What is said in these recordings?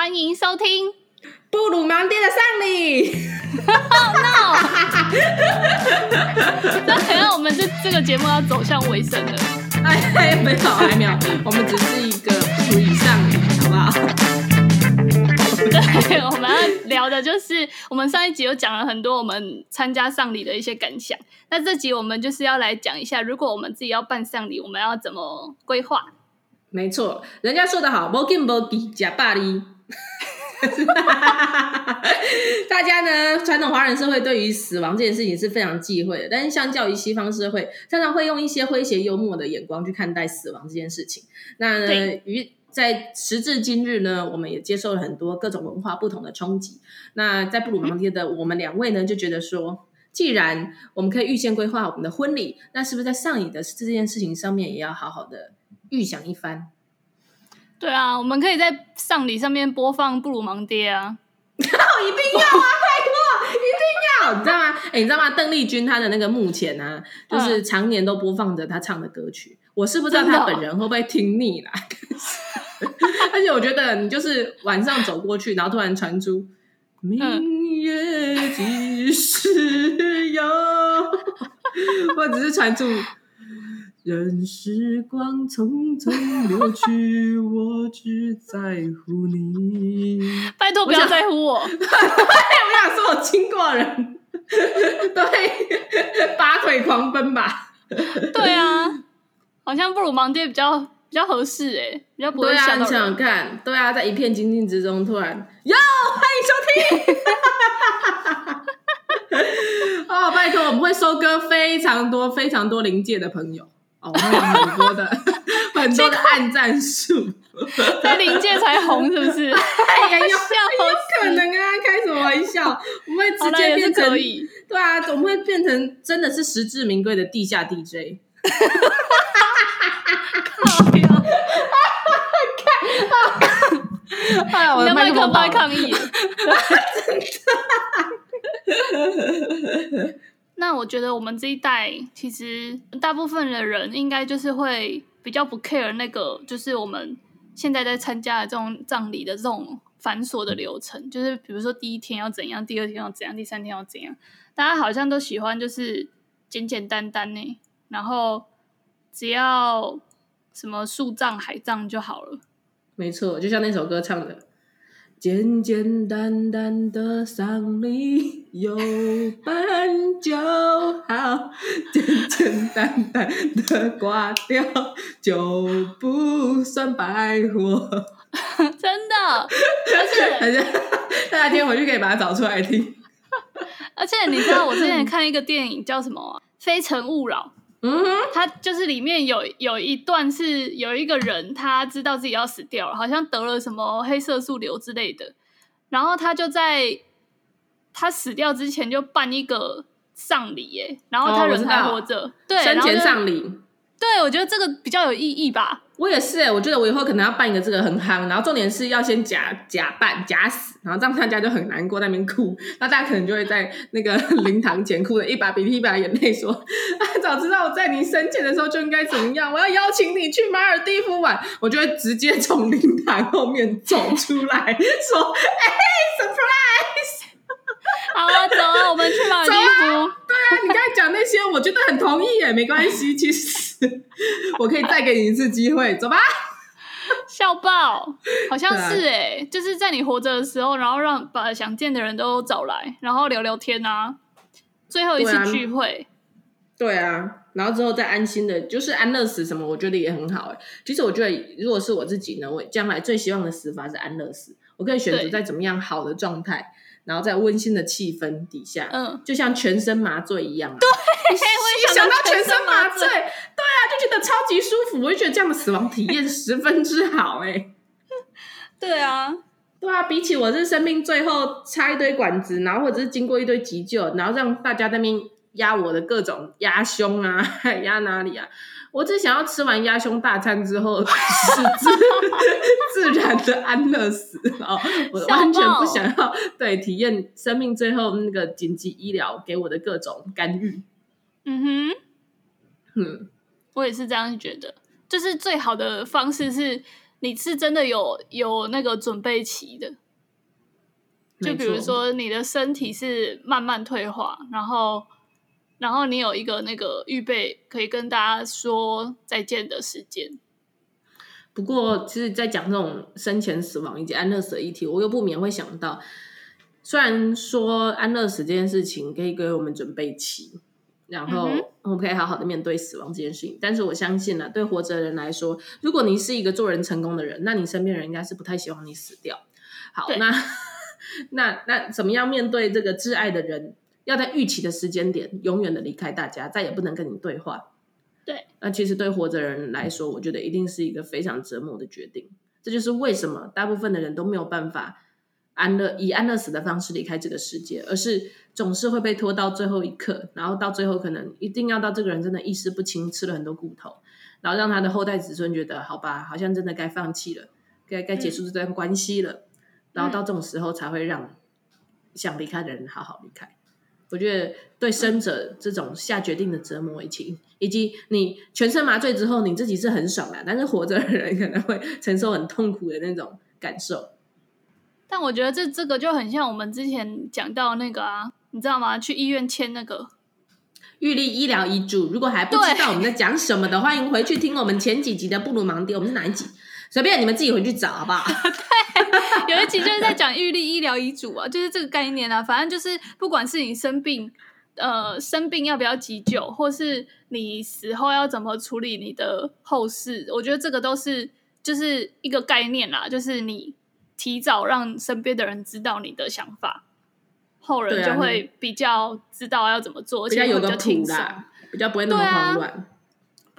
欢迎收听布鲁芒爹的丧礼。Oh no！那可能我们这这个节目要走向尾声了。哎，没有，还没有，我们只是一个布鲁丧礼，好不好？对，我们要聊的就是我们上一集有讲了很多我们参加丧礼的一些感想。那这集我们就是要来讲一下，如果我们自己要办丧礼，我们要怎么规划？没错，人家说的好，无敬无忌，假霸哩。大家呢，传统华人社会对于死亡这件事情是非常忌讳的，但是相较于西方社会，常常会用一些诙谐幽默的眼光去看待死亡这件事情。那呢，于在时至今日呢，我们也接受了很多各种文化不同的冲击。那在布鲁芒爹的我们两位呢，就觉得说，既然我们可以预先规划我们的婚礼，那是不是在上瘾的这件事情上面也要好好的预想一番？对啊，我们可以在丧礼上面播放布鲁芒爹啊！一定要啊，拜托，一定要！你知道吗？哎，你知道吗？邓丽君她的那个墓前啊，就是常年都播放着她唱的歌曲。嗯、我是不知道她本人会不会听腻啦。而且我觉得你就是晚上走过去，然后突然传出“明月几时有”，或者是传出“任时光匆匆流去，我只在乎你 ”。拜托不要在乎我！我想说，我经过人对拔腿狂奔吧？对啊，好像布鲁芒爹比较。比较合适哎、欸，比较不会吓到人。对啊，你想想看，对啊，在一片静静之中，突然哟，欢迎收听！哦，拜托，我们会收割非常多、非常多灵界的朋友哦，我们有很多的、很多的暗战术，在临界才红，是不是？哎呀，有 可能啊，开什么玩笑？我们会直接变成，对啊，我们会变成真的是实至名归的地下 DJ。哎呀，我的麦克风在抗议。那我觉得我们这一代，其实大部分的人应该就是会比较不 care 那个，就是我们现在在参加的这种葬礼的这种繁琐的流程，就是比如说第一天要怎样，第二天要怎样，第三天要怎样，大家好像都喜欢就是简简单单呢，然后只要什么树葬、海葬就好了。没错，就像那首歌唱的，简简单单的丧礼。有伴就好，简简单单的挂掉就不算白活。真的，而且大家今天回去可以把它找出来听。而且你知道，我之前看一个电影叫什么啊？《非诚勿扰》。嗯哼，他就是里面有有一段是有一个人，他知道自己要死掉了，好像得了什么黑色素瘤之类的，然后他就在他死掉之前就办一个丧礼，耶，然后他人还活着，哦、对，生前丧礼，对，我觉得这个比较有意义吧。我也是哎，我觉得我以后可能要办一个这个很夯，然后重点是要先假假扮假死，然后这样大家就很难过，在那边哭，那大家可能就会在那个 灵堂前哭的一把鼻涕一把眼泪，说啊，早知道我在你生前的时候就应该怎么样，我要邀请你去马尔地夫玩，我就会直接从灵堂后面走出来说，哎，surprise，好啊，走啊，我们去马尔地夫，对啊，你刚才讲那些，我觉得很同意耶，没关系，其实。我可以再给你一次机会，走吧！笑爆，好像是哎、欸，啊、就是在你活着的时候，然后让把想见的人都找来，然后聊聊天啊，最后一次聚会。对啊，对啊，然后之后再安心的，就是安乐死什么，我觉得也很好哎、欸。其实我觉得，如果是我自己呢，我将来最希望的死法是安乐死，我可以选择在怎么样好的状态。然后在温馨的气氛底下，嗯，就像全身麻醉一样、啊。对，一想到全身麻醉，对啊，就觉得超级舒服。我就觉得这样的死亡体验十分之好、欸，哎。对啊，对啊，比起我这生命最后插一堆管子，然后或者是经过一堆急救，然后让大家在那边压我的各种压胸啊，压哪里啊？我只想要吃完鸭胸大餐之后 是自自然的安乐死啊！我完全不想要对体验生命最后那个紧急医疗给我的各种干预。嗯哼，嗯，我也是这样觉得，就是最好的方式是你是真的有有那个准备期的。就比如说，你的身体是慢慢退化，然后，然后你有一个那个预备可以跟大家说再见的时间。不过，其实，在讲这种生前死亡以及安乐死的议题，我又不免会想到，虽然说安乐死这件事情可以给我们准备期，然后我们可以好好的面对死亡这件事情，但是我相信呢、啊，对活着的人来说，如果你是一个做人成功的人，那你身边人应该是不太希望你死掉。好，那。那那怎么样面对这个挚爱的人，要在预期的时间点永远的离开大家，再也不能跟你对话？对，那其实对活着的人来说，我觉得一定是一个非常折磨的决定。这就是为什么大部分的人都没有办法安乐以安乐死的方式离开这个世界，而是总是会被拖到最后一刻，然后到最后可能一定要到这个人真的意识不清，吃了很多骨头，然后让他的后代子孙觉得好吧，好像真的该放弃了，该该结束这段关系了。嗯然后到这种时候才会让想离开的人好好离开。我觉得对生者这种下决定的折磨，以及以及你全身麻醉之后，你自己是很爽的，但是活着的人可能会承受很痛苦的那种感受。但我觉得这这个就很像我们之前讲到那个啊，你知道吗？去医院签那个预立医疗遗嘱。如果还不知道我们在讲什么的，欢迎回去听我们前几集的布鲁盲爹。我们是哪一集？随便你们自己回去找，好不好？对，有一集就是在讲预立医疗遗嘱啊，就是这个概念啊。反正就是，不管是你生病，呃，生病要不要急救，或是你死后要怎么处理你的后事，我觉得这个都是就是一个概念啦。就是你提早让身边的人知道你的想法，后人就会比较知道要怎么做，比较有个谱啦，比较不会那么慌乱。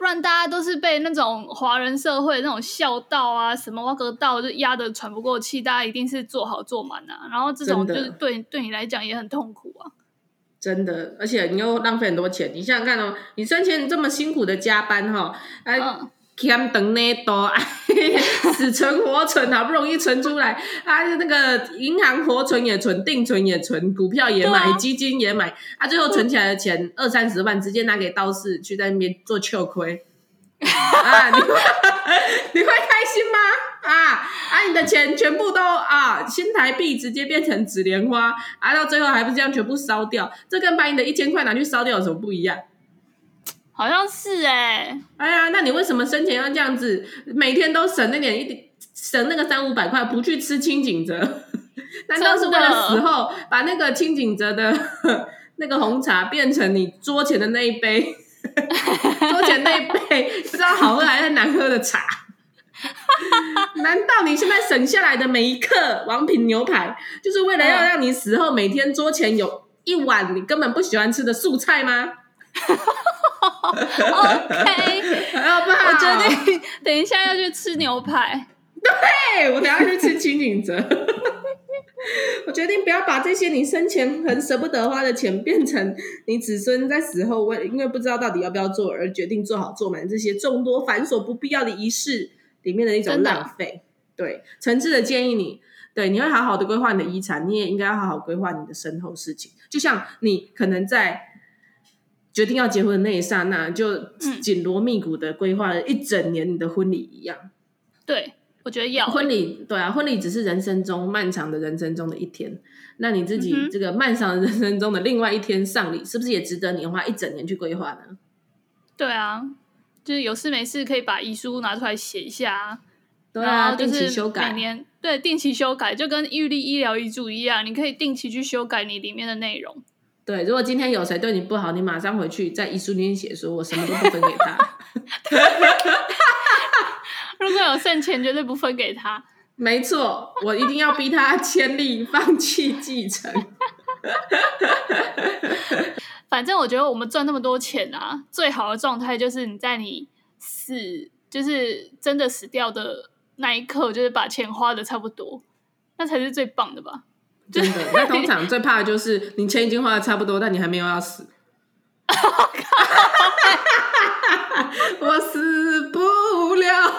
不然大家都是被那种华人社会那种孝道啊，什么挖个道就压得喘不过气，大家一定是做好做满啊。然后这种就是对对你来讲也很痛苦啊。真的，而且你又浪费很多钱。你想想看哦，你生前这么辛苦的加班哈，哎。嗯欠等那多，死存活存好不容易存出来，啊，那个银行活存也存，定存也存，股票也买，啊、基金也买，啊，最后存起来的钱 二三十万，直接拿给道士去在那边做秋亏，啊，你会你会开心吗？啊啊，你的钱全部都啊新台币直接变成紫莲花，啊，到最后还不是这样全部烧掉？这跟把你的一千块拿去烧掉有什么不一样？好像是哎、哎呀，那你为什么生前要这样子？每天都省那点一点，省那个三五百块，不去吃清景泽？难道是为了死后把那个清景泽的 那个红茶变成你桌前的那一杯？桌前那一杯不知道好喝还是难喝的茶？难道你现在省下来的每一克王品牛排，就是为了要让你死后每天桌前有一碗你根本不喜欢吃的素菜吗？OK，好不好？我决定等一下要去吃牛排。对，我等下去吃清景泽。我决定不要把这些你生前很舍不得花的钱，变成你子孙在死后为因为不知道到底要不要做而决定做好做满这些众多繁琐不必要的仪式里面的一种浪费。对，诚挚的建议你，对，你会好好的规划你的遗产，你也应该要好好规划你的身后事情。就像你可能在。决定要结婚的那一刹那，就紧锣密鼓的规划了一整年你的婚礼一样。对，我觉得要婚礼，对啊，婚礼只是人生中漫长的人生中的一天。那你自己这个漫长的人生中的另外一天丧礼，是不是也值得你花一整年去规划呢？对啊，就是有事没事可以把遗书拿出来写一下，对啊，然后就是定期修改，每年对定期修改，就跟预立医疗遗嘱一样，你可以定期去修改你里面的内容。对，如果今天有谁对你不好，你马上回去在遗书里面写说，我什么都不分给他。如果有剩钱，绝对不分给他。没错，我一定要逼他签立放弃继承。反正我觉得我们赚那么多钱啊，最好的状态就是你在你死，就是真的死掉的那一刻，就是把钱花的差不多，那才是最棒的吧。真的，那通常最怕的就是你钱已经花的差不多，但你还没有要死。我死不了，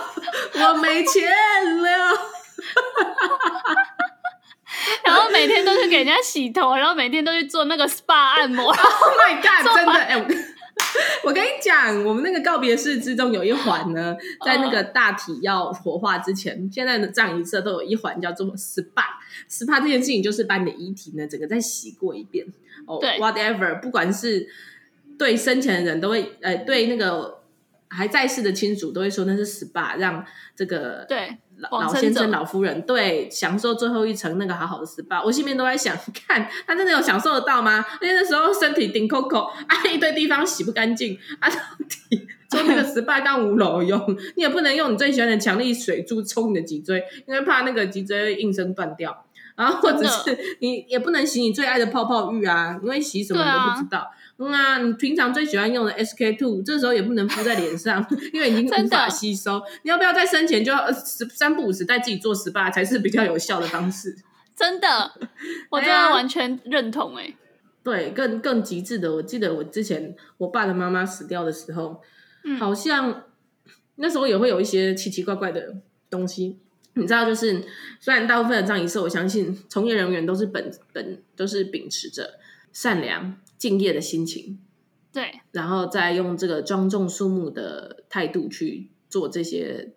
我没钱了。然后每天都去给人家洗头，然后每天都去做那个 SPA 按摩。Oh my god！真的，哎、欸，我跟你讲，我们那个告别式之中有一环呢，在那个大体要火化之前，哦、现在的葬仪社都有一环叫做 SPA。SPA 这件事情就是把你的遗体呢整个再洗过一遍。哦对，whatever，不管是对生前的人都会，呃，对那个还在世的亲属都会说那是 SPA，让这个对。老先生、老夫人，对，享受最后一程那个好好的 SPA，我心里面都在想，看他真的有享受得到吗？因为那时候身体顶 Coco，啊，一堆地方洗不干净，啊，到底 做那个 SPA 干无路用，你也不能用你最喜欢的强力水柱冲你的脊椎，因为怕那个脊椎应声断掉，然后或者是你也不能洗你最爱的泡泡浴啊，因为洗什么你都不知道。嗯啊，你平常最喜欢用的 SK two，这时候也不能敷在脸上，因为已经无法吸收。你要不要在生前就要三不五时带自己做 SPA 才是比较有效的方式？真的，我真的完全认同哎、欸。对，更更极致的，我记得我之前我爸的妈妈死掉的时候，嗯，好像那时候也会有一些奇奇怪怪的东西。你知道，就是虽然大部分的葬仪社，我相信从业人员都是本本都是秉持着善良。敬业的心情，对，然后再用这个庄重肃穆的态度去做这些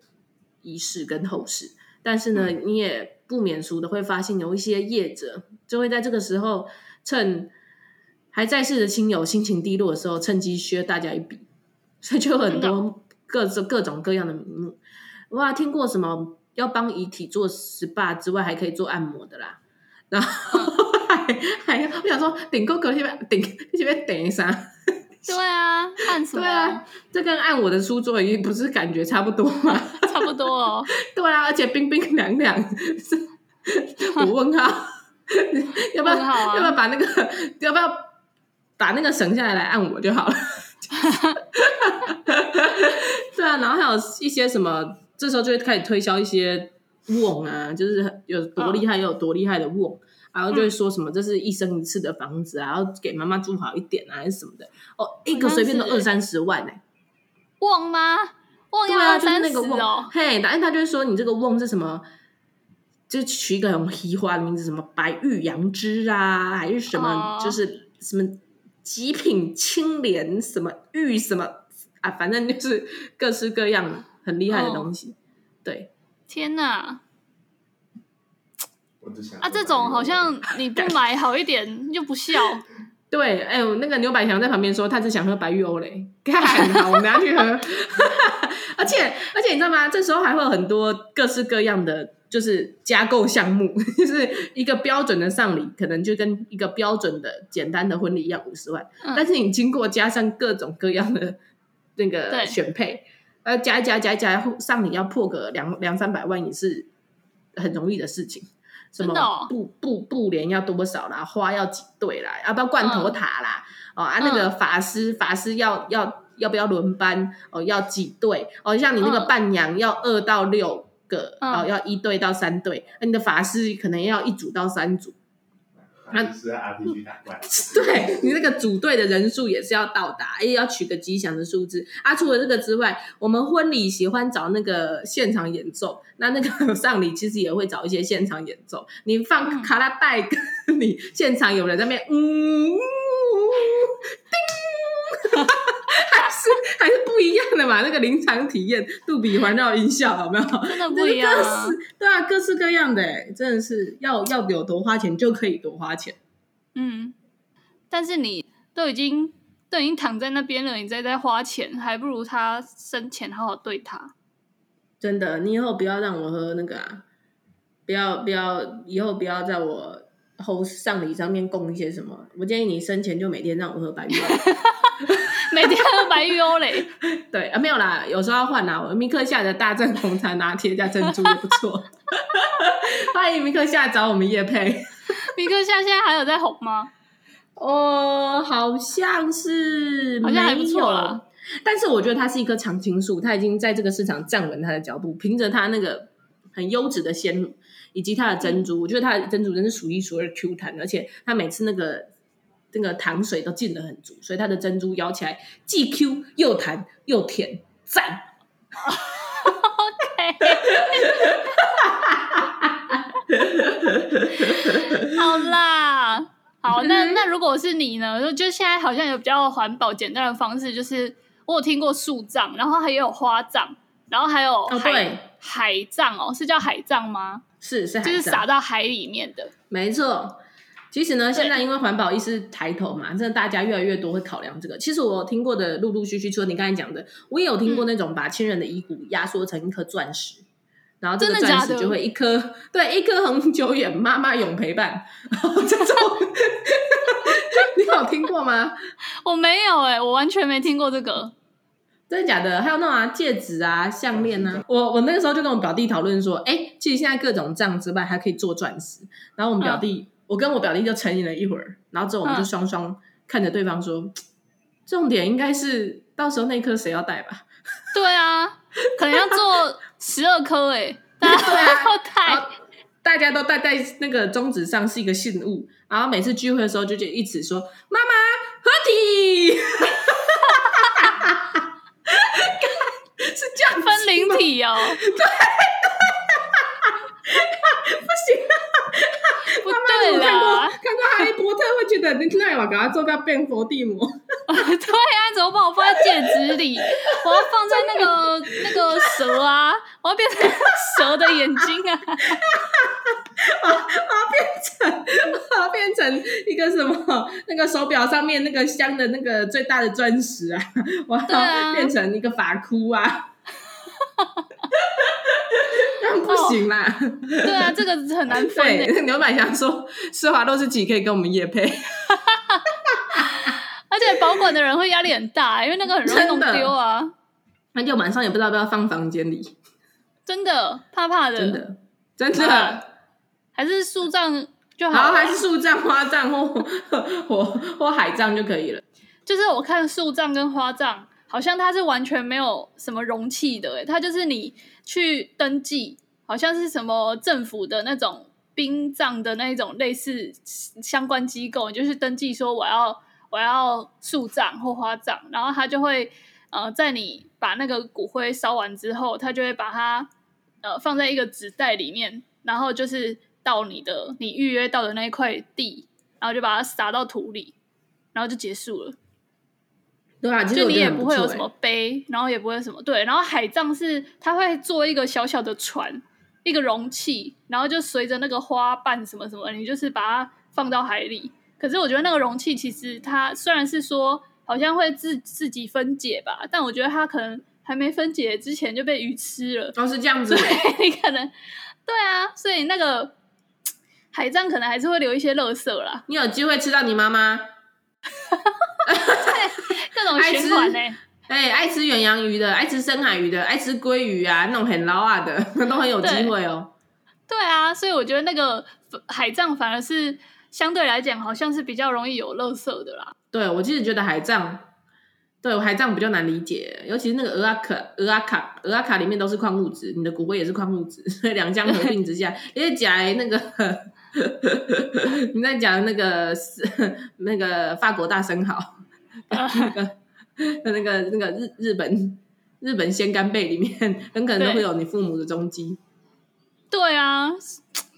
仪式跟后事。但是呢，嗯、你也不免俗的会发现，有一些业者就会在这个时候趁还在世的亲友心情低落的时候，趁机削大家一笔，所以就有很多各种各种各样的名目。哇，听过什么要帮遗体做 SPA 之外，还可以做按摩的啦，然后。嗯还要我想说顶哥哥这边顶这边顶一下，对啊，按什么？对啊，这跟按我的书桌椅不是感觉差不多吗？差不多哦。对啊，而且冰冰凉凉。我问号，要不要？啊、要不要把那个？要不要把那个省下来来按我就好了？对啊，然后还有一些什么？这时候就会开始推销一些瓮啊，就是有多厉害又有多厉害的瓮。然后就会说什么，这是一生一次的房子啊，然后给妈妈住好一点啊，还是什么的哦，一个随便都二三十万呢、欸。瓮吗？瓮要二三十哦。嘿，然后他就会说你这个瓮是什么？就取一个很奇花的名字，什么白玉杨枝啊，还是什么？哦、就是什么极品青莲，什么玉什么啊，反正就是各式各样很厉害的东西。哦、对，天哪！啊，这种好像 你不买好一点又不笑。对，哎呦，那个牛百强在旁边说，他只想喝白玉欧蕾，干好，我们要去喝。而且而且你知道吗？这时候还会有很多各式各样的，就是加购项目，就是一个标准的丧礼，可能就跟一个标准的简单的婚礼一样，五十万。嗯、但是你经过加上各种各样的那个选配，呃，加一加加一加，丧礼要破个两两三百万也是很容易的事情。什么布布布帘要多少啦？花要几对啦？要不要罐头塔啦？嗯、哦啊，那个法师、嗯、法师要要要不要轮班？哦，要几对？哦，像你那个伴娘要二到六个，嗯、哦，要一对到三对。那你的法师可能要一组到三组。他是 RPG 打怪，对，你那个组队的人数也是要到达，也要取个吉祥的数字啊。除了这个之外，我们婚礼喜欢找那个现场演奏，那那个 丧礼其实也会找一些现场演奏。你放卡拉带，跟你现场有人在那边，嗯，叮。还是不一样的嘛，那个临场体验，杜比环绕音效有没有？真的不一样啊！对啊，各式各样的，真的是要要有多花钱就可以多花钱。嗯，但是你都已经都已经躺在那边了，你再再花钱，还不如他生前好好对他。真的，你以后不要让我喝那个啊！不要不要，以后不要在我后丧礼上面供一些什么。我建议你生前就每天让我喝白酒。每天喝白玉欧蕾，对啊，没有啦，有时候要换啦。我米克夏的大正红茶拿铁加珍珠也不错。欢迎米克夏找我们叶配。米克夏现在还有在红吗？哦，好像是，好像还不错啦。但是我觉得它是一棵常青树，它已经在这个市场站稳它的脚步，凭着它那个很优质的鲜乳以及它的珍珠，我觉得它的珍珠真是数一数二 Q 弹，而且它每次那个。那个糖水都进得很足，所以它的珍珠咬起来既 Q 又弹又甜，赞。OK，好啦，好好，那那如果是你呢？就就现在好像有比较环保简单的方式，就是我有听过树葬，然后还有花葬，然后还有海、哦、对海葬哦，是叫海葬吗？是是，就是撒到海里面的。没错，其实呢，现在因为环保意识抬头嘛，真的大家越来越多会考量这个。其实我听过的陆陆续续，除了你刚才讲的，我也有听过那种把亲人的遗骨压缩成一颗钻石。嗯然后这个钻石就会一颗，对，一颗恒久远，妈妈永陪伴。然 后这种，你有听过吗？我没有哎、欸，我完全没听过这个，真的假的？还有那种啊，戒指啊，项链啊。我我那个时候就跟我表弟讨论说，哎，其实现在各种这样之外还可以做钻石。然后我们表弟，嗯、我跟我表弟就沉吟了一会儿，然后之后我们就双双看着对方说，嗯、重点应该是到时候那颗谁要戴吧？对啊，可能要做。十二颗哎，大家都戴，大家都戴在那个中指上是一个信物，然后每次聚会的时候就就一直说妈妈合体，是这样分 对，不行，不对啦，看过看过哈利波特会觉得你那我给他做到变佛地魔。对啊，怎么把我放在戒指里？我要放在那个那个蛇啊，我要变成蛇的眼睛啊！我要变成我要变成一个什么？那个手表上面那个镶的那个最大的钻石啊！我要变成一个法箍啊！那 不行啦！对啊，这个很难分。对，牛百强说施华洛世奇可以跟我们夜配。而且保管的人会压力很大，因为那个很容易弄丢啊。那就晚上也不知道要不要放房间里，真的怕怕的，真的真的。还是树葬就好，好，还是树葬、花葬或 或或海葬就可以了。就是我看树葬跟花葬，好像它是完全没有什么容器的，诶，它就是你去登记，好像是什么政府的那种殡葬的那种类似相关机构，你就是登记说我要。我要树葬或花葬，然后他就会呃，在你把那个骨灰烧完之后，他就会把它呃放在一个纸袋里面，然后就是到你的你预约到的那一块地，然后就把它撒到土里，然后就结束了。对啊，就你也不会有什么碑，然后也不会什么对，然后海葬是他会做一个小小的船，一个容器，然后就随着那个花瓣什么什么，你就是把它放到海里。可是我觉得那个容器其实它虽然是说好像会自自己分解吧，但我觉得它可能还没分解之前就被鱼吃了。哦，是这样 子。对，你可能对啊，所以那个海葬可能还是会留一些垃圾啦。你有机会吃到你妈妈？种循环呢。哎，爱吃远洋鱼的，爱吃深海鱼的，爱吃鲑鱼啊，那种很捞啊的，那 都很有机会哦。对啊，所以我觉得那个海葬反而是。相对来讲，好像是比较容易有垃圾的啦。对，我其实觉得海葬，对海葬比较难理解，尤其是那个鹅阿卡、鹅阿卡、鹅阿卡里面都是矿物质，你的骨灰也是矿物质，所以两相合并之下，因为讲那个，你在讲那个那个法国大生蚝，那个那个那个日日本日本鲜干贝里面，很可能都会有你父母的踪迹。对啊。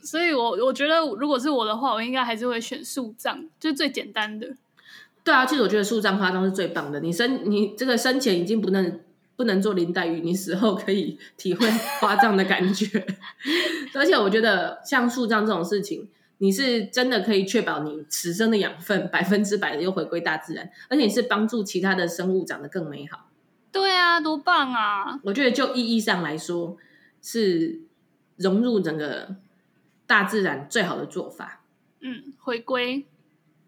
所以我，我我觉得，如果是我的话，我应该还是会选树葬，就是最简单的。对啊，其实我觉得树葬花葬是最棒的。你生你这个生前已经不能不能做林黛玉，你死后可以体会花葬的感觉。而且我觉得像树葬这种事情，你是真的可以确保你此生的养分百分之百的又回归大自然，而且你是帮助其他的生物长得更美好。对啊，多棒啊！我觉得就意义上来说，是融入整个。大自然最好的做法，嗯，回归，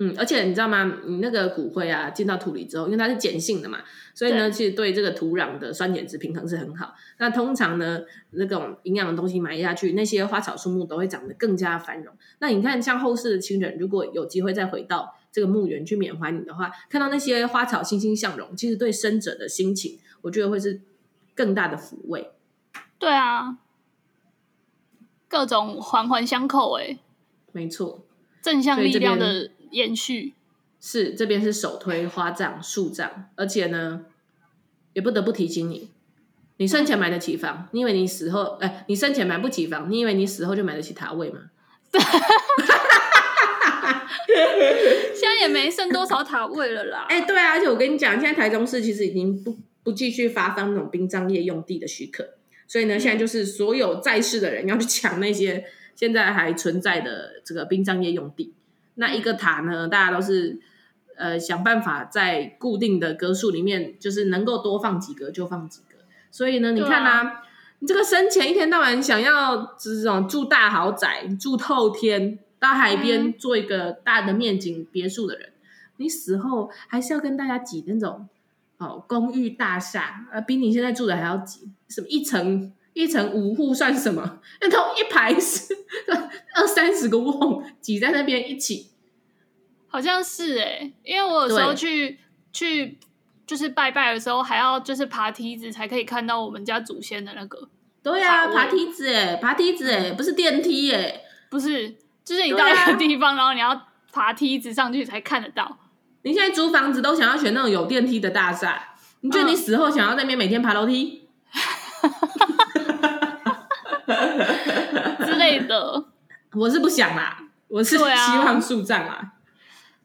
嗯，而且你知道吗？你那个骨灰啊，进到土里之后，因为它是碱性的嘛，所以呢，其实对这个土壤的酸碱值平衡是很好。那通常呢，那种营养的东西埋下去，那些花草树木都会长得更加繁荣。那你看，像后世的亲人，如果有机会再回到这个墓园去缅怀你的话，看到那些花草欣欣向荣，其实对生者的心情，我觉得会是更大的抚慰。对啊。各种环环相扣，哎，没错，正向力量的延续是这边是首推花葬、树葬，而且呢，也不得不提醒你，你生前买得起房，你以为你死后，哎，你生前买不起房，你以为你死后就买得起塔位吗？现在也没剩多少塔位了啦。哎、欸，对啊，而且我跟你讲，现在台中市其实已经不不继续发放那种殡葬业用地的许可，所以呢，现在就是所有在世的人要去抢那些现在还存在的这个殡葬业用地。那一个塔呢，大家都是呃想办法在固定的格数里面，就是能够多放几个就放几个。所以呢，你看啊，啊你这个生前一天到晚想要这种住大豪宅、住透天。到海边做一个大的面景别墅的人，嗯，你死后还是要跟大家挤那种哦公寓大厦，呃，比你现在住的还要挤。什么一层一层五户算什么？那都一排是 二三十个瓮挤在那边一起，好像是哎，欸，因为我有时候去去就是拜拜的时候，还要就是爬梯子才可以看到我们家祖先的那个。对呀，啊，爬梯子哎，爬梯子哎，不是电梯哎，不是。就是你到一个地方，啊，然后你要爬梯子上去才看得到。你现在租房子都想要选那种有电梯的大厦，你觉得你死后想要在那边每天爬楼梯？之类的，我是不想啦，我是希望树葬啊，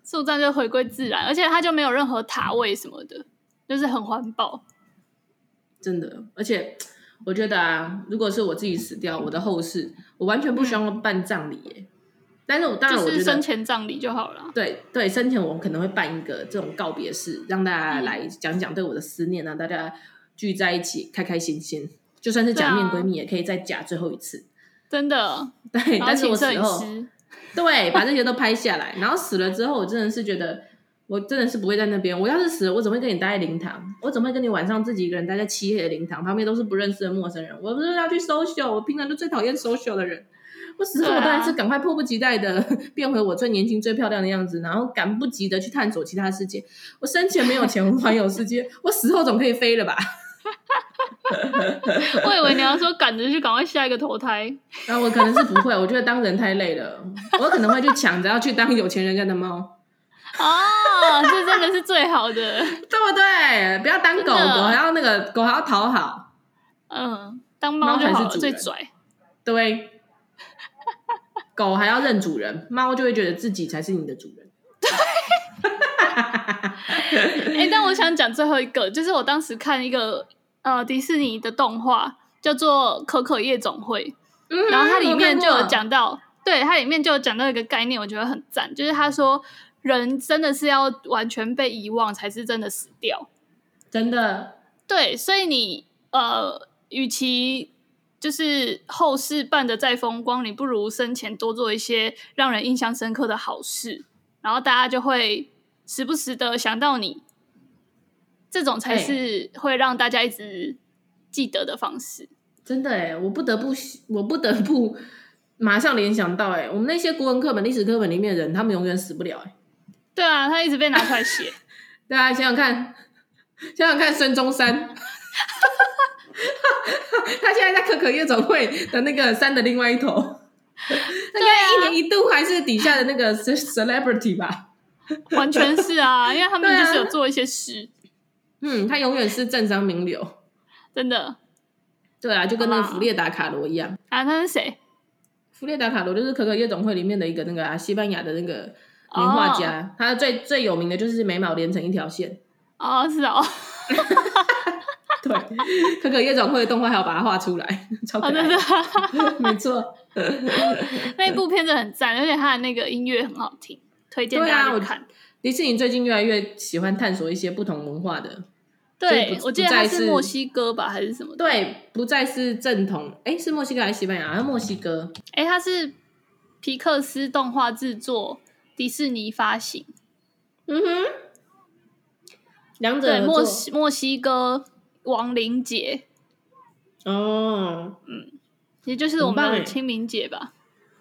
树葬就回归自然，而且它就没有任何塔位什么的，就是很环保。真的，而且我觉得啊，如果是我自己死掉，我的后事，我完全不需要办葬礼耶。但是我当然我觉得，就是生前葬礼就好了。对对，生前我们可能会办一个这种告别式，让大家来讲讲对我的思念，让大家聚在一起，开开心心。就算是假面闺蜜，也可以再假最后一次。真的。对，但是我死后，对，把这些都拍下来。然后死了之后，我真的是觉得，我真的是不会在那边。我要是死了，我怎么会跟你待在灵堂？我怎么会跟你晚上自己一个人待在漆黑的灵堂旁边，都是不认识的陌生人？我不是要去 social，我平常就最讨厌 social 的人。我死后，我当然是赶快迫不及待的 变回我最年轻、最漂亮的样子，然后赶不及的去探索其他世界。我生前没有钱环游世界，我死后总可以飞了吧？我以为你要说赶着去赶快下一个投胎，然 后我可能是不会，我觉得当人太累了，我可能会去抢着要去当有钱人家的猫。哦，这真的是最好的，对不对？不要当狗狗，还要那个狗还要讨好。嗯，当猫就好了，最拽。对。狗还要认主人，猫就会觉得自己才是你的主人。对，哎、欸，但我想讲最后一个，就是我当时看一个呃迪士尼的动画，叫做《可可夜总会》，嗯，然后它里面就有讲到，对，它里面就有讲到一个概念，我觉得很赞，就是他说人真的是要完全被遗忘，才是真的死掉，真的。对，所以你呃，与其就是后事办的再风光，你不如生前多做一些让人印象深刻的好事，然后大家就会时不时的想到你。这种才是会让大家一直记得的方式。真的哎，我不得不，我不得不 马上联想到哎，我们那些国文课本、历史课本里面的人，他们永远死不了哎。对啊，他一直被拿出来写。对啊，想想看，想想看，孙中山。他现在在可可夜总会的那个山的另外一头，他应该一年一度还是底下的那个 celebrity 吧？完全是啊，因为他们就是有做一些事。嗯，他永远是政商名流，真的。对啊，就跟那个弗列达卡罗一样啊。他是谁？弗列达卡罗就是可可夜总会里面的一个那个啊，西班牙的那个名画家。哦、他最最有名的就是眉毛连成一条线。哦，是哦。对，可可夜总会的动画还要把它画出来，超可爱。哦、没错，那一部片子很赞，而且它的那个音乐很好听，推荐大家去看。迪士尼最近越来越喜欢探索一些不同文化的。对，我记得它是墨西哥吧，还是什么？对，不再是正统。哎，是墨西哥还是西班牙？好像墨西哥。哎，它是皮克斯动画制作，迪士尼发行。嗯哼，两者对墨西墨西哥。亡灵节，哦，嗯，也就是我们的清明节吧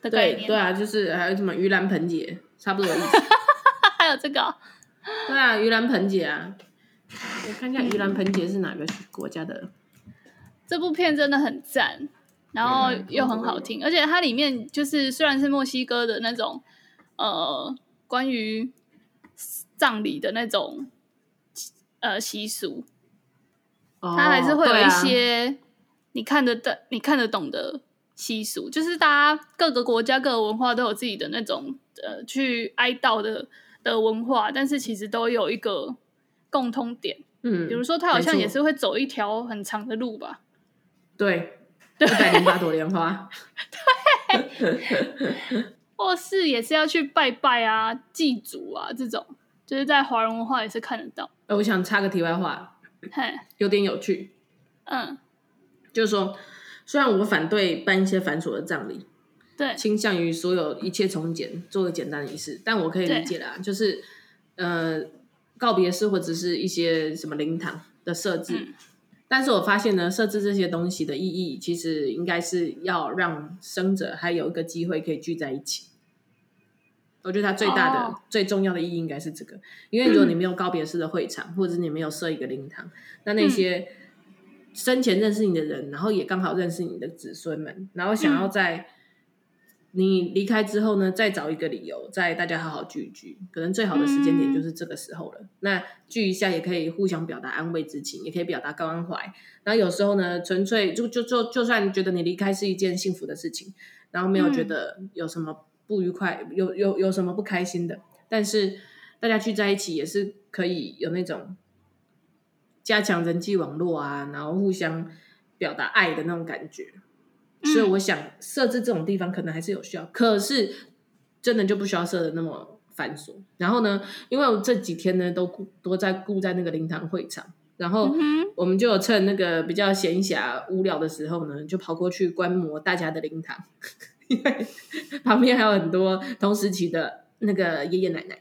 的概念。对对啊，就是还有什么盂兰盆节，差不多的意思。还有这个，对啊，盂兰盆节啊，我看一下盂兰盆节是哪个国家的。这部片真的很赞，然后又很好听，而且它里面就是虽然是墨西哥的那种呃关于葬礼的那种呃习俗。它还是会有一些你看得懂、你看得懂的习俗，就是大家各个国家、各个文化都有自己的那种呃去哀悼的的文化，但是其实都有一个共通点，嗯，比如说他好像也是会走一条很长的路吧？对，一百零八朵莲花，对，或是也是要去拜拜啊、祭祖啊这种，就是在华人文化也是看得到。我想插个题外话，嘿，有点有趣，嗯，就是说，虽然我反对办一些繁琐的葬礼。对，倾向于所有一切从简，做个简单的仪式。但我可以理解啦，就是呃告别式或者是一些什么灵堂的设置。嗯。但是我发现呢，设置这些东西的意义，其实应该是要让生者还有一个机会可以聚在一起。我觉得它最大的、哦、最重要的意义应该是这个，因为如果你没有告别式的会场，嗯、或者你没有设一个灵堂，那那些生前认识你的人，然后也刚好认识你的子孙们，然后想要在。嗯你离开之后呢，再找一个理由，再大家好好聚一聚，可能最好的时间点就是这个时候了。嗯、那聚一下也可以互相表达安慰之情，也可以表达关怀。然后有时候呢，纯粹就就就就算觉得你离开是一件幸福的事情，然后没有觉得有什么不愉快，嗯、有有有什么不开心的，但是大家聚在一起也是可以有那种加强人际网络啊，然后互相表达爱的那种感觉。所以我想设置这种地方可能还是有需要，可是真的就不需要设的那么繁琐。然后呢，因为我这几天呢都都在顾在那个灵堂会场，然后我们就有趁那个比较闲暇无聊的时候呢，就跑过去观摩大家的灵堂，因为旁边还有很多同时期的那个爷爷奶奶。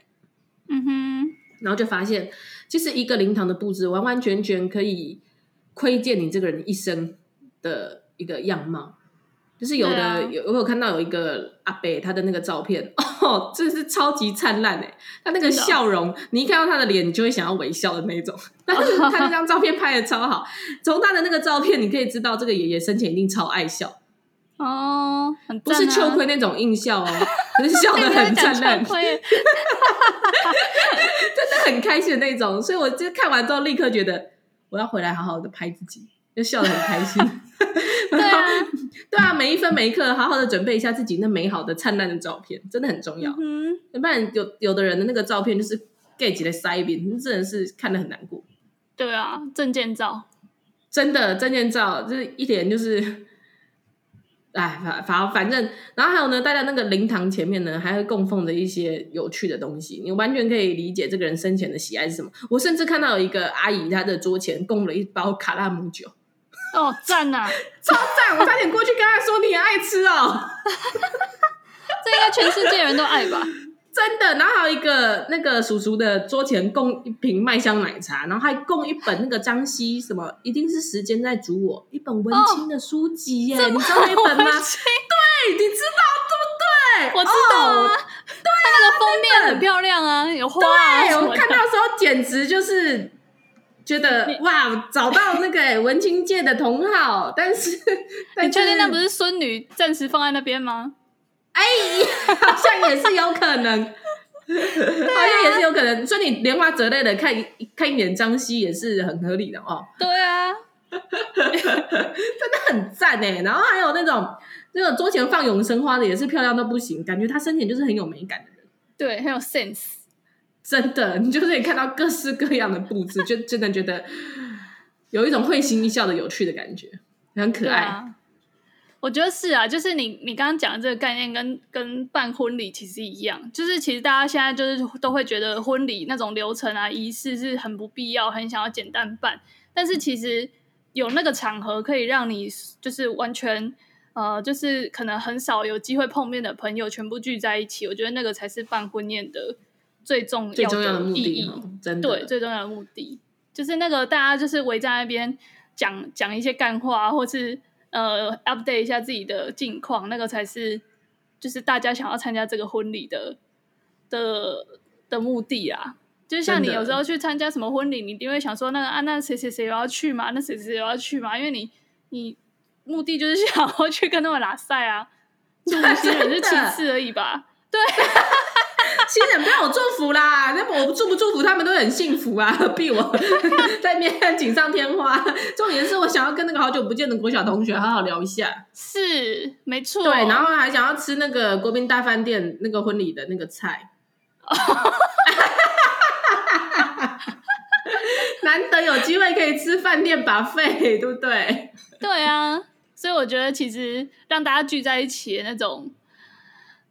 嗯哼，然后就发现，其实一个灵堂的布置完完全全可以窥见你这个人一生的一个样貌。就是有的、啊、有，我有看到有一个阿伯，他的那个照片 哦，真是超级灿烂哎！他那个笑容，你一看到他的脸，你就会想要微笑的那种。但是他那张照片拍的超好，从他的那个照片，你可以知道这个爷爷生前一定超爱笑哦，不是秋葵那种硬笑哦，可是笑得 很灿烂，真的很开心的那种。所以我就看完之后，立刻觉得我要回来好好的拍自己，就笑得很开心。对啊，对啊，每一分每一刻，好好的准备一下自己那美好的灿烂的照片，真的很重要。嗯，要不然有有的人的那个照片就是 gay 级的塞边，真的是看的很难过。对啊，证件照，真的证件照，就是一点就是，哎，反反反正，然后还有呢，大家那个灵堂前面呢，还会供奉着一些有趣的东西，你完全可以理解这个人生前的喜爱是什么。我甚至看到有一个阿姨，她的桌前供了一包卡拉姆酒。哦，赞呐、啊，超赞！我差点过去跟他说，你也爱吃哦。这应该全世界人都爱吧？真的。然后还有一个那个叔叔的桌前供一瓶麦香奶茶，然后还供一本那个张希什么，一定是时间在煮我一本文青的书籍耶，哦、你知道那本吗？对，你知道对不对？我知道啊，哦、对啊，它那个封面很漂亮啊，有花啊。对，我看到的时候简直就是。觉得哇，找到那个文青界的同好，但是，你确定那不是孙女暂时放在那边吗？哎，好像也是有可能，好像也是有可能。所以你莲花折泪的看一看一眼张希也是很合理的哦。对啊，真的很赞哎。然后还有那种那种桌前放永生花的也是漂亮到不行，感觉她生前就是很有美感的人，对，很有 sense。真的，你就可以看到各式各样的布置，就真的觉得有一种会心一笑的有趣的感觉，很可爱。啊、我觉得是啊，就是你你刚刚讲的这个概念跟跟办婚礼其实一样，就是其实大家现在就是都会觉得婚礼那种流程啊仪式是很不必要，很想要简单办。但是其实有那个场合可以让你就是完全呃，就是可能很少有机会碰面的朋友全部聚在一起，我觉得那个才是办婚宴的。最重要的意义，真的对，最重要的目的就是那个大家就是围在那边讲讲一些干话，或是呃 update 一下自己的近况，那个才是就是大家想要参加这个婚礼的的的目的啊。就像你有时候去参加什么婚礼，你一定会想说那个啊，那谁谁谁要去嘛，那谁谁谁要去嘛，因为你你目的就是想要去跟他们拉赛啊，祝福新人是其次而已吧？对。新人不要我祝福啦，那我祝不祝福他们都很幸福啊，何必我 在面锦上添花？重点是我想要跟那个好久不见的国小同学好好聊一下，是没错。对，然后还想要吃那个国宾大饭店那个婚礼的那个菜。难得有机会可以吃饭店 buffet，对不对？对啊，所以我觉得其实让大家聚在一起的那种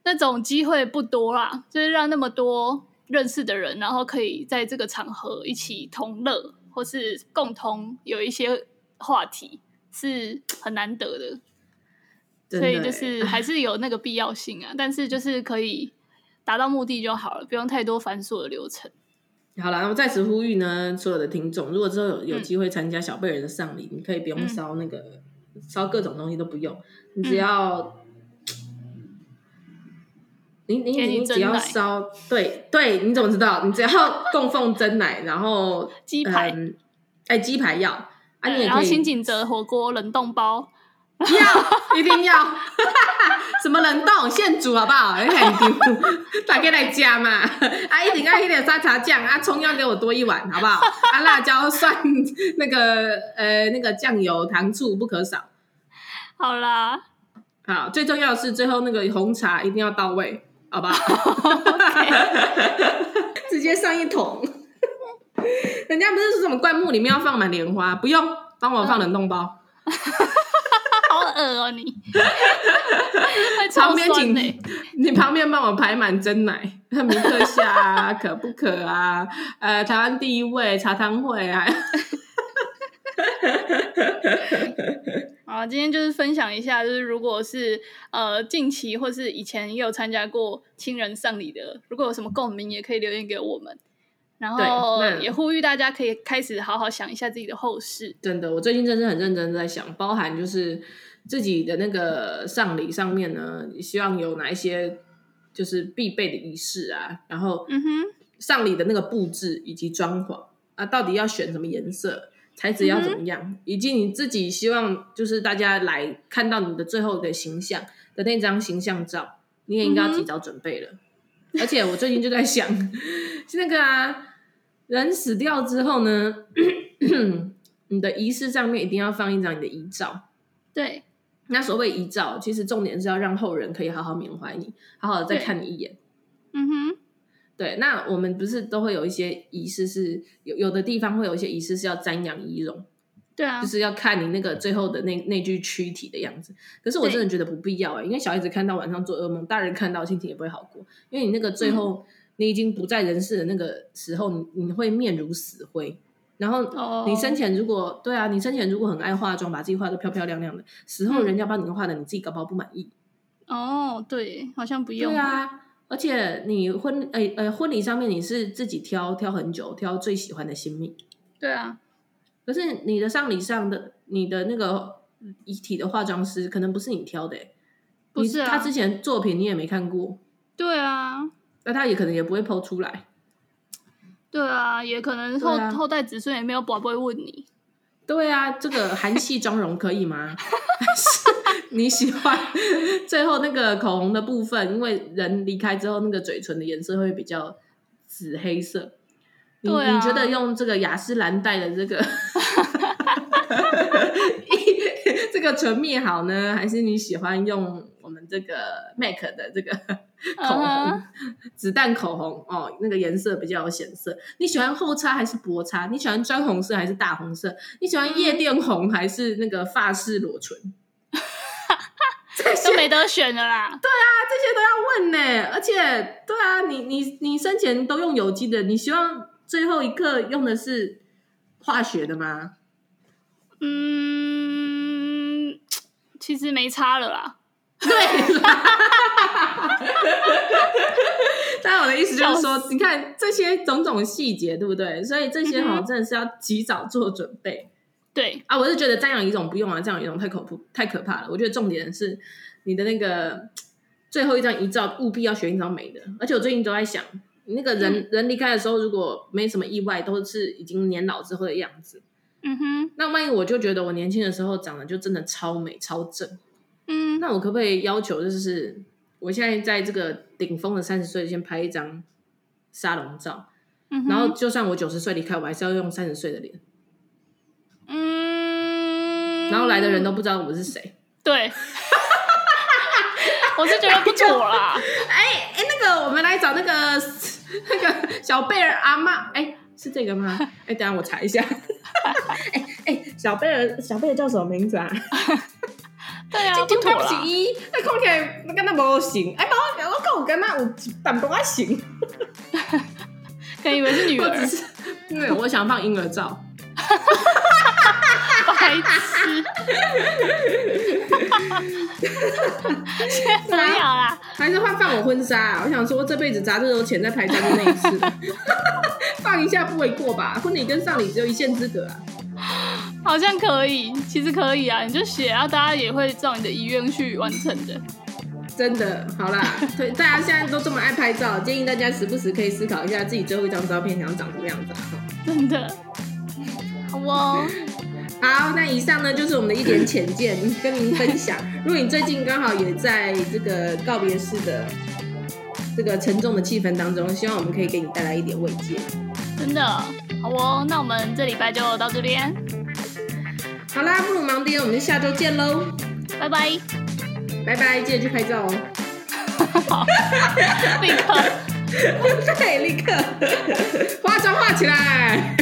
那种机会不多啦，就是让那么多认识的人，然后可以在这个场合一起同乐，或是共同有一些话题，是很难得的。所以就是 还是有那个必要性啊，但是就是可以达到目的就好了，不用太多繁琐的流程。好了，那么在此呼吁呢，所有的听众，如果之后有有机会参加小贝人的丧礼，嗯，你可以不用烧那个烧、嗯、各种东西都不用，你只要，嗯、你你你，你只要烧，对对，你怎么知道？你只要 供奉真奶，然后鸡排，哎、嗯，鸡排要啊，你也可以，然后新景泽火锅冷冻包。要，一定要，什么冷冻现煮好不好？很丢，大家来加嘛。啊，一定要一点沙茶酱啊，葱要给我多一碗，好不好？啊，辣椒蒜那个呃那个酱油糖醋不可少。好啦，好，最重要的是最后那个红茶一定要到位，好不好？直接上一桶。人家不是说什么灌木里面要放满莲花，不用，帮我放冷冻包。好恶哦、喔、你！旁边请你旁边帮我排满真奶，米克夏啊，可不可啊？呃，台湾第一位茶汤会啊！好，今天就是分享一下，就是如果是呃近期或是以前也有参加过亲人丧礼的，如果有什么共鸣，也可以留言给我们。然后也呼吁大家可以开始好好想一下自己的后事。真的，我最近真是很认真在想，包含就是自己的那个丧礼上面呢，希望有哪一些就是必备的仪式啊，然后嗯哼，丧礼的那个布置以及装潢啊，到底要选什么颜色，材质要怎么样，嗯，以及你自己希望就是大家来看到你的最后的形象的那张形象照，你也应该要提早准备了。嗯，而且我最近就在想，是那个啊。人死掉之后呢，你的仪式上面一定要放一张你的遗照。对，那所谓遗照，其实重点是要让后人可以好好缅怀你，好好的再看你一眼。嗯哼，对。那我们不是都会有一些仪式是，是有有的地方会有一些仪式是要瞻仰仪容。对啊，就是要看你那个最后的那那具躯体的样子。可是我真的觉得不必要哎、欸，因为小孩子看到晚上做噩梦，大人看到心情也不会好过，因为你那个最后。嗯你已经不在人世的那个时候，你你会面如死灰。然后你生前如果、oh. 对啊，你生前如果很爱化妆，把自己化得漂漂亮亮的，死后人家帮你画的，你自己搞不好不满意。哦、oh,，对，好像不用。对啊，而且你婚诶呃婚礼上面你是自己挑挑很久，挑最喜欢的新密。对啊，可是你的丧礼上的你的那个遗体的化妆师可能不是你挑的，不是、啊、他之前作品你也没看过。对啊。那他也可能也不会 PO 出来，对啊，也可能后、啊、后代子孙也没有宝贝问你。对啊，这个韩系妆容可以吗？你喜欢最后那个口红的部分？因为人离开之后，那个嘴唇的颜色会比较紫黑色。你、啊、你觉得用这个雅诗兰黛的这个 这个唇蜜好呢，还是你喜欢用我们这个 MAC 的这个？口红，uh -huh. 子弹口红哦，那个颜色比较有显色。你喜欢厚擦还是薄擦？你喜欢砖红色还是大红色？你喜欢夜店红还是那个法式裸唇？这些都没得选的啦。对啊，这些都要问呢。而且，对啊，你你你生前都用有机的，你希望最后一刻用的是化学的吗？嗯，其实没差了啦。对，但我的意思就是说，你看这些种种细节，对不对？所以这些好真的是要及早做准备。对啊，我是觉得瞻仰遗容不用啊，瞻仰遗容太恐怖、太可怕了。我觉得重点是你的那个最后一张遗照，务必要选一张美的。而且我最近都在想，那个人、嗯、人离开的时候，如果没什么意外，都是已经年老之后的样子。嗯哼，那万一我就觉得我年轻的时候长得就真的超美、超正。嗯，那我可不可以要求，就是我现在在这个顶峰的三十岁，先拍一张沙龙照，嗯，然后就算我九十岁离开，我还是要用三十岁的脸。嗯，然后来的人都不知道我是谁。对，我是觉得不妥啦。哎哎、欸，那个，我们来找那个那个小贝尔阿妈，哎、欸，是这个吗？哎、欸，等下我查一下。哎哎、小贝尔，小贝尔叫什么名字啊？对啊，不妥啦。那看起来那跟他不行。哎、欸，我我跟我跟他有淡薄仔行。可以以为是女儿，因为我想放婴儿照。白痴。没有啦，还是换放我婚纱、啊？我想说这辈子砸这么多钱在拍照就那一次，放一下不为过吧？婚礼跟丧礼只有一线之隔啊。好像可以，其实可以啊，你就写啊，大家也会照你的意愿去完成的。真的，好啦，对，大家现在都这么爱拍照，建议大家时不时可以思考一下自己最后一张照片想要长什么样子啊。真的，好哦。好，那以上呢就是我们的一点浅见，跟您分享。如果你最近刚好也在这个告别式的这个沉重的气氛当中，希望我们可以给你带来一点慰藉。真的，好哦，那我们这礼拜就到这边。好啦，不如忙点，我们下周见喽，拜拜，拜拜，记得去拍照哦，立刻，对，立刻，化妆化起来。